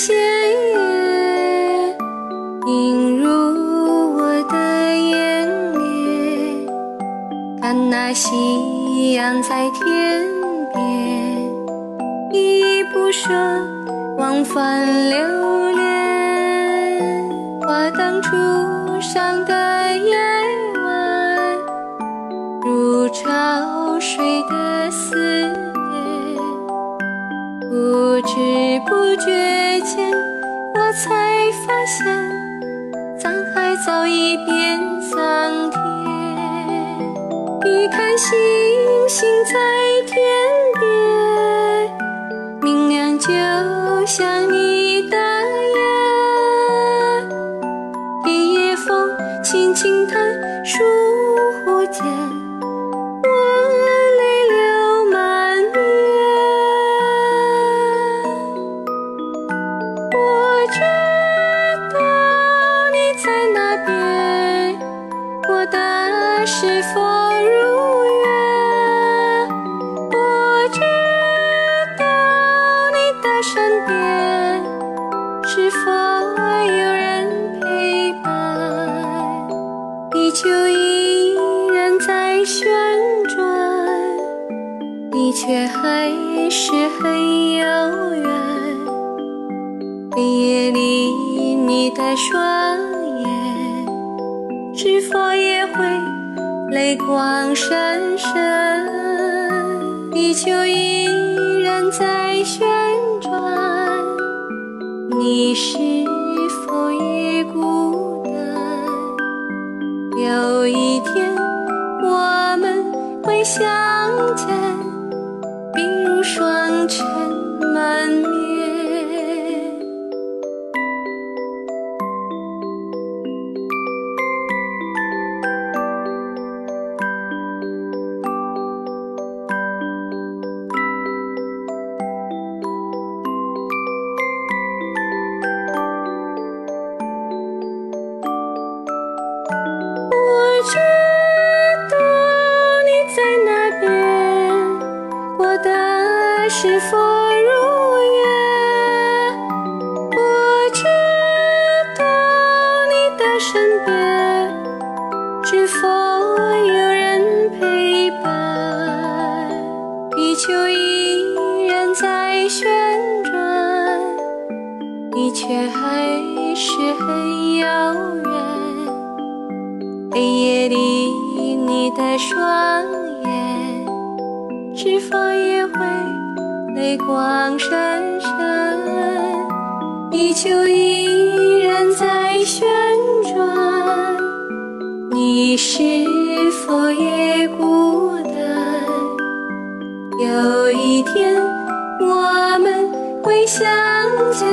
鲜艳，映入我的眼帘。看那夕阳在天边，依依不舍，往返流连。花灯初上的夜晚，如潮水的思念，不知不觉间，我才发现，沧海早已变桑田。一看星星在天边，明亮就像你的眼。一夜风轻轻弹，树忽间，是否如愿？我知道你的身边，是否有人陪伴？地球依然在旋转，你却还是很遥远。黑夜里你的双泪光闪闪？地球依然在旋转，你是否也孤单？有一天我们会相见，鬓如双尘满面。的是否如愿？我知道你的身边，是否有人陪伴？地球依然在旋转，你却还是很遥远。黑夜里你的双眼，是否也会泪光闪闪地球依然在旋转你是否也孤单？有一天我们会相见